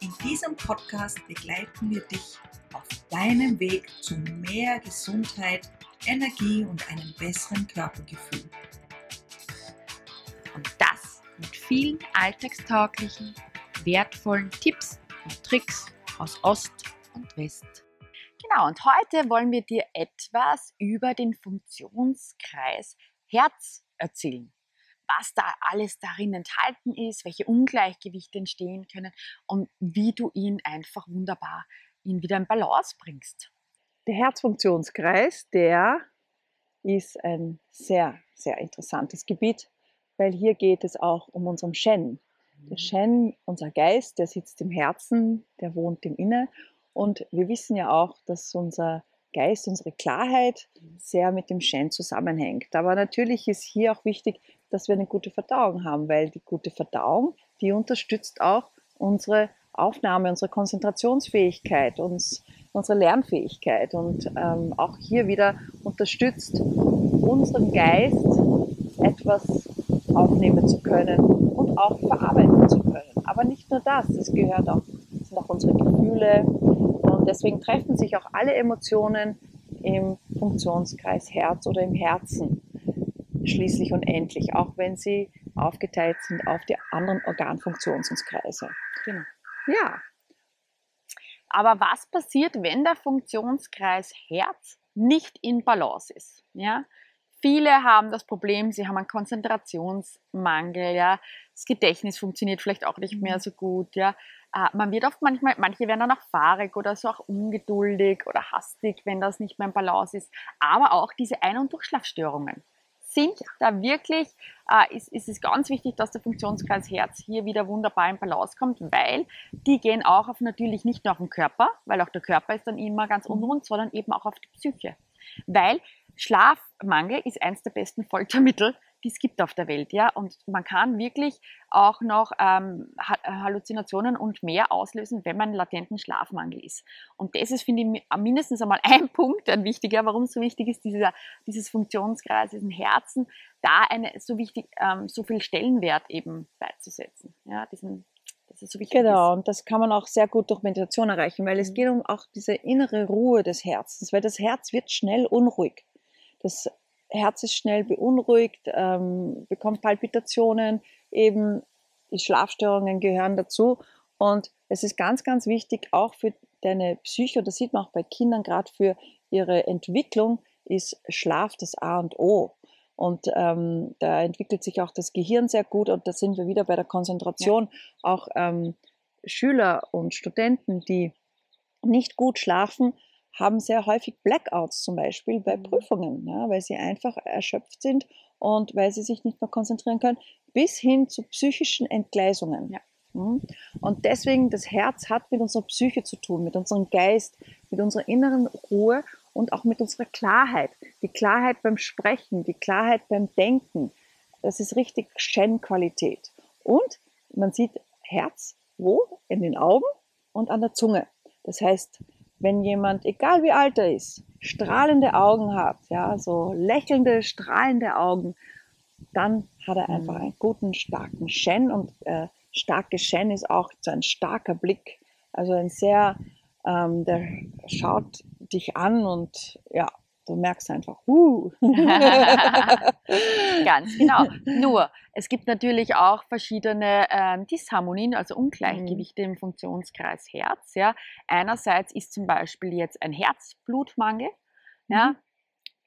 In diesem Podcast begleiten wir dich auf deinem Weg zu mehr Gesundheit, Energie und einem besseren Körpergefühl. Und das mit vielen alltagstauglichen, wertvollen Tipps und Tricks aus Ost und West. Genau, und heute wollen wir dir etwas über den Funktionskreis Herz erzählen was da alles darin enthalten ist, welche Ungleichgewichte entstehen können und wie du ihn einfach wunderbar in wieder in Balance bringst. Der Herzfunktionskreis, der ist ein sehr, sehr interessantes Gebiet, weil hier geht es auch um unseren Shen. Der mhm. Shen, unser Geist, der sitzt im Herzen, der wohnt im Inne. Und wir wissen ja auch, dass unser Geist, unsere Klarheit sehr mit dem Shen zusammenhängt. Aber natürlich ist hier auch wichtig, dass wir eine gute Verdauung haben, weil die gute Verdauung, die unterstützt auch unsere Aufnahme, unsere Konzentrationsfähigkeit, uns, unsere Lernfähigkeit und ähm, auch hier wieder unterstützt unseren Geist etwas aufnehmen zu können und auch verarbeiten zu können. Aber nicht nur das, es gehört auch, sind auch unsere Gefühle deswegen treffen sich auch alle Emotionen im Funktionskreis Herz oder im Herzen schließlich und endlich, auch wenn sie aufgeteilt sind auf die anderen Organfunktionskreise. Genau. Ja. Aber was passiert, wenn der Funktionskreis Herz nicht in Balance ist? Ja? Viele haben das Problem, sie haben einen Konzentrationsmangel, ja. Das Gedächtnis funktioniert vielleicht auch nicht mehr so gut, ja. Äh, man wird oft manchmal, manche werden dann auch fahrig oder so auch ungeduldig oder hastig, wenn das nicht mehr in Balance ist. Aber auch diese Ein- und Durchschlafstörungen sind da wirklich, äh, ist, ist es ganz wichtig, dass der Funktionskreis Herz hier wieder wunderbar in Balance kommt, weil die gehen auch auf natürlich nicht nur auf den Körper, weil auch der Körper ist dann immer ganz mhm. unrund, sondern eben auch auf die Psyche. Weil Schlafmangel ist eins der besten Foltermittel, die es gibt auf der Welt, ja. Und man kann wirklich auch noch ähm, Halluzinationen und mehr auslösen, wenn man latenten Schlafmangel ist. Und das ist, finde ich, mindestens einmal ein Punkt, ein wichtiger, warum es so wichtig ist, dieser, dieses Funktionskreis, diesen Herzen, da eine so wichtig, ähm, so viel Stellenwert eben beizusetzen, ja, diesen so genau, ist. und das kann man auch sehr gut durch Meditation erreichen, weil es mhm. geht um auch diese innere Ruhe des Herzens, weil das Herz wird schnell unruhig. Das Herz ist schnell beunruhigt, ähm, bekommt Palpitationen, eben die Schlafstörungen gehören dazu. Und es ist ganz, ganz wichtig, auch für deine Psyche, das sieht man auch bei Kindern, gerade für ihre Entwicklung, ist Schlaf das A und O. Und ähm, da entwickelt sich auch das Gehirn sehr gut und da sind wir wieder bei der Konzentration. Ja. Auch ähm, Schüler und Studenten, die nicht gut schlafen, haben sehr häufig Blackouts zum Beispiel bei mhm. Prüfungen, ja, weil sie einfach erschöpft sind und weil sie sich nicht mehr konzentrieren können, bis hin zu psychischen Entgleisungen. Ja. Mhm. Und deswegen, das Herz hat mit unserer Psyche zu tun, mit unserem Geist, mit unserer inneren Ruhe und auch mit unserer Klarheit. Die Klarheit beim Sprechen, die Klarheit beim Denken. Das ist richtig Shen-Qualität. Und man sieht Herz wo? In den Augen und an der Zunge. Das heißt, wenn jemand, egal wie alt er ist, strahlende Augen hat, ja, so lächelnde, strahlende Augen, dann hat er einfach mhm. einen guten, starken Shen und äh, starke Shen ist auch so ein starker Blick, also ein sehr, ähm, der schaut dich an und ja, Du merkst einfach, uh. Ganz genau. Nur, es gibt natürlich auch verschiedene ähm, Disharmonien, also Ungleichgewichte mhm. im Funktionskreis Herz. Ja. Einerseits ist zum Beispiel jetzt ein Herzblutmangel. Ja. Mhm.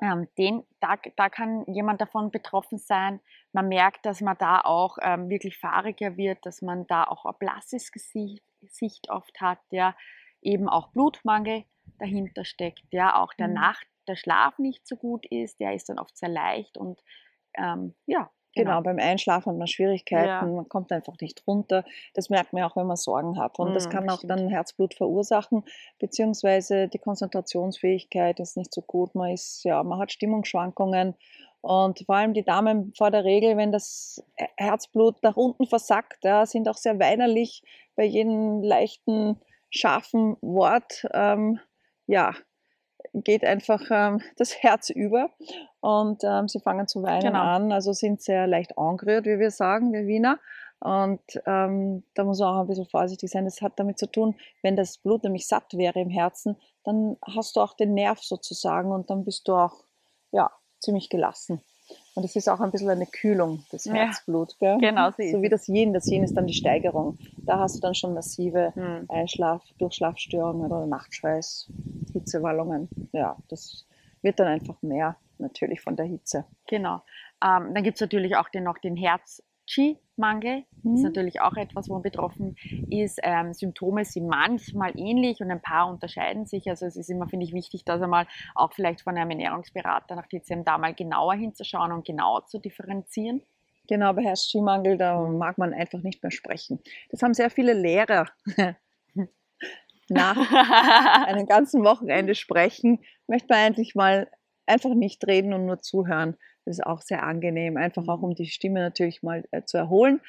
Ähm, den, da, da kann jemand davon betroffen sein. Man merkt, dass man da auch ähm, wirklich fahriger wird, dass man da auch ein blasses Gesicht, Gesicht oft hat, ja. Eben auch Blutmangel dahinter steckt, ja, auch der mhm. Nacht der Schlaf nicht so gut ist, der ist dann oft sehr leicht und ähm, ja, Genau, Genau. beim Einschlafen hat man Schwierigkeiten, Ja. man kommt einfach nicht runter. Das merkt man auch, wenn man Sorgen hat. Und das Mm, kann auch stimmt. dann Herzblut verursachen, beziehungsweise die Konzentrationsfähigkeit ist nicht so gut. Man ist, ja, man hat Stimmungsschwankungen. Und vor allem die Damen vor der Regel, wenn das Herzblut nach unten versackt, ja, sind auch sehr weinerlich bei jedem leichten, scharfen Wort. Ähm, ja, geht einfach ähm, das Herz über und ähm, sie fangen zu weinen Genau. an, also sind sehr leicht angerührt, wie wir sagen, wir Wiener. Und ähm, da muss man auch ein bisschen vorsichtig sein. Das hat damit zu tun, wenn das Blut nämlich satt wäre im Herzen, dann hast du auch den Nerv sozusagen und dann bist du auch ja, ziemlich gelassen. Und es ist auch ein bisschen eine Kühlung des Ja. Herzblut. Gell? Genau so wie das Yin. Das Yin ist dann die Steigerung. Da hast du dann schon massive Hm. Einschlaf, Durchschlafstörungen oder Nachtschweiß, Hitzewallungen. Ja, das wird dann einfach mehr natürlich von der Hitze. Genau. Ähm, dann gibt es natürlich auch den, noch den Herz-Qi-Mangel. Das ist Mhm. natürlich auch etwas, wo man betroffen ist. Ähm, Symptome sind manchmal ähnlich und ein paar unterscheiden sich. Also es ist immer, finde ich, wichtig, dass einmal auch vielleicht von einem Ernährungsberater nach TCM da mal genauer hinzuschauen und genau zu differenzieren. Genau, bei Herz-Qi-Mangel, da mag man einfach nicht mehr sprechen. Das haben sehr viele Lehrer nach einem ganzen Wochenende sprechen, möchte man eigentlich mal einfach nicht reden und nur zuhören. Das ist auch sehr angenehm, einfach auch um die Stimme natürlich mal äh, zu erholen.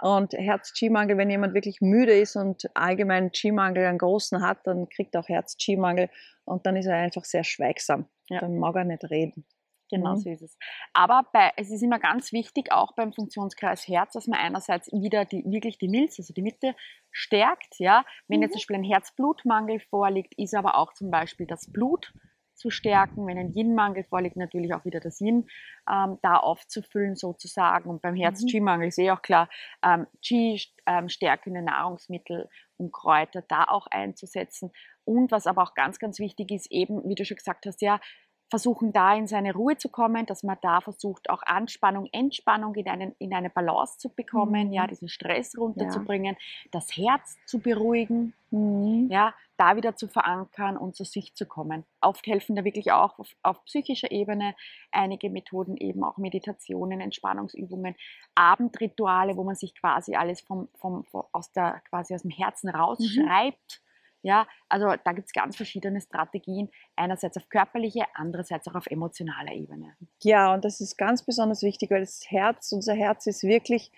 Und Herz-Qi-Mangel, wenn jemand wirklich müde ist und allgemein Qi-Mangel einen großen hat, dann kriegt er auch Herz-Qi-Mangel und dann ist er einfach sehr schweigsam. Ja. Dann mag er nicht reden. Genau Mhm. so ist es. Aber bei, es ist immer ganz wichtig, auch beim Funktionskreis Herz, dass man einerseits wieder die, wirklich die Milz, also die Mitte, stärkt. Ja? Wenn jetzt Mhm. zum Beispiel ein Herzblutmangel vorliegt, ist aber auch zum Beispiel das Blut zu stärken. Wenn ein Yin-Mangel vorliegt, natürlich auch wieder das Yin ähm, da aufzufüllen sozusagen. Und beim Herz-Qi-Mangel ist eh auch klar, ähm, Qi ähm, stärkende Nahrungsmittel und Kräuter da auch einzusetzen. Und was aber auch ganz, ganz wichtig ist, eben, wie du schon gesagt hast, ja, versuchen da in seine Ruhe zu kommen, dass man da versucht, auch Anspannung, Entspannung in, einen, in eine Balance zu bekommen, Mhm. ja, diesen Stress runterzubringen, das Herz zu beruhigen, Mhm. ja, da wieder zu verankern und zu sich zu kommen. Oft helfen da wirklich auch auf, auf psychischer Ebene einige Methoden, eben auch Meditationen, Entspannungsübungen, Abendrituale, wo man sich quasi alles vom, vom, vom, aus, der, quasi aus dem Herzen rausschreibt. Ja, also da gibt es ganz verschiedene Strategien, einerseits auf körperlicher, andererseits auch auf emotionaler Ebene. Ja, und das ist ganz besonders wichtig, weil das Herz, unser Herz ist wirklich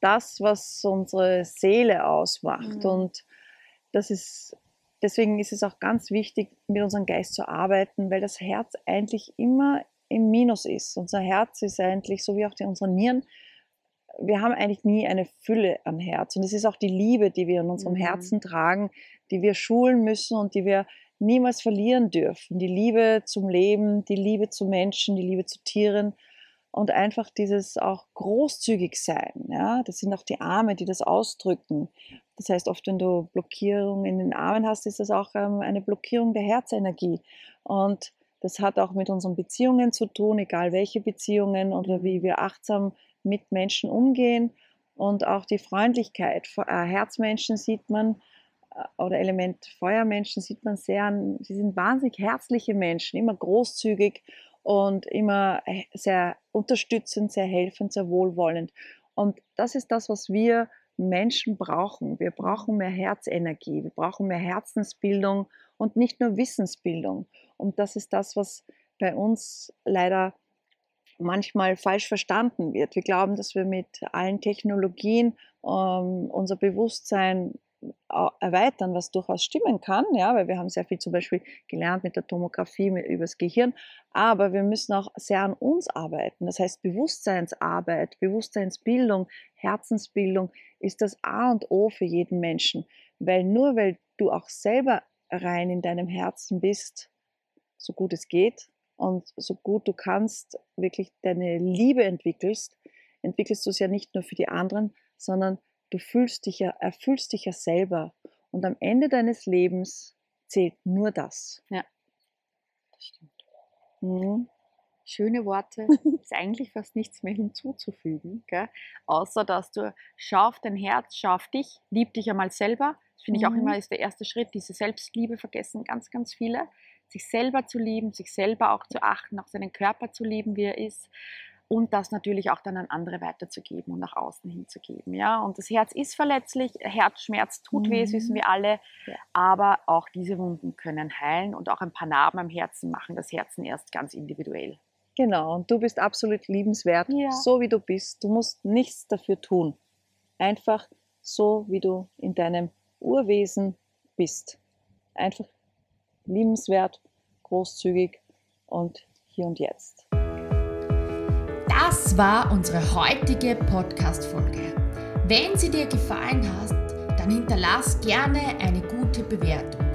das, was unsere Seele ausmacht. Mhm. Und das ist, deswegen ist es auch ganz wichtig, mit unserem Geist zu arbeiten, weil das Herz eigentlich immer im Minus ist. Unser Herz ist eigentlich, so wie auch die, unsere Nieren, wir haben eigentlich nie eine Fülle an Herz. Und es ist auch die Liebe, die wir in unserem Mhm. Herzen tragen, die wir schulen müssen und die wir niemals verlieren dürfen. Die Liebe zum Leben, die Liebe zu Menschen, die Liebe zu Tieren und einfach dieses auch großzügig sein. Ja? Das sind auch die Arme, die das ausdrücken. Das heißt, oft, wenn du Blockierung in den Armen hast, ist das auch ähm, eine Blockierung der Herzenergie. Und das hat auch mit unseren Beziehungen zu tun, egal welche Beziehungen oder wie wir achtsam mit Menschen umgehen und auch die Freundlichkeit. Äh, Herzmenschen sieht man oder Element Feuermenschen sieht man sehr, an- sie sind wahnsinnig herzliche Menschen, immer großzügig und immer äh, sehr unterstützend, sehr helfend, sehr wohlwollend. Und das ist das, was wir Menschen brauchen. Wir brauchen mehr Herzenergie, wir brauchen mehr Herzensbildung und nicht nur Wissensbildung. Und das ist das, was bei uns leider manchmal falsch verstanden wird. Wir glauben, dass wir mit allen Technologien ähm, unser Bewusstsein erweitern, was durchaus stimmen kann, ja, weil wir haben sehr viel zum Beispiel gelernt mit der Tomographie, mit, übers Gehirn, aber wir müssen auch sehr an uns arbeiten. Das heißt, Bewusstseinsarbeit, Bewusstseinsbildung, Herzensbildung ist das A und O für jeden Menschen, weil nur weil du auch selber rein in deinem Herzen bist, so gut es geht und so gut du kannst, wirklich deine Liebe entwickelst, entwickelst du es ja nicht nur für die anderen, sondern du fühlst dich ja, erfüllst dich ja selber. Und am Ende deines Lebens zählt nur das. Das stimmt. Mhm. Schöne Worte, ist eigentlich fast nichts mehr hinzuzufügen, gell? außer dass du schau auf dein Herz, schau auf dich, lieb dich einmal selber. Das finde ich auch Mhm. immer ist der erste Schritt. Diese Selbstliebe vergessen ganz, ganz viele. Sich selber zu lieben, sich selber auch zu achten, auch seinen Körper zu lieben, wie er ist. Und das natürlich auch dann an andere weiterzugeben und nach außen hinzugeben. Ja? Und das Herz ist verletzlich, Herzschmerz tut weh, das wissen Mhm. wir alle, Ja. aber auch diese Wunden können heilen und auch ein paar Narben am Herzen machen das Herzen erst ganz individuell. Genau, und du bist absolut liebenswert, Ja. so wie du bist. Du musst nichts dafür tun. Einfach so, wie du in deinem Urwesen bist. Einfach liebenswert, großzügig und hier und jetzt. Das war unsere heutige Podcast-Folge. Wenn sie dir gefallen hat, dann hinterlass gerne eine gute Bewertung.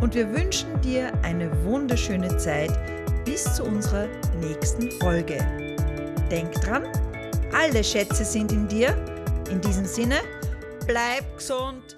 Und wir wünschen dir eine wunderschöne Zeit bis zu unserer nächsten Folge. Denk dran, alle Schätze sind in dir. In diesem Sinne, bleib gesund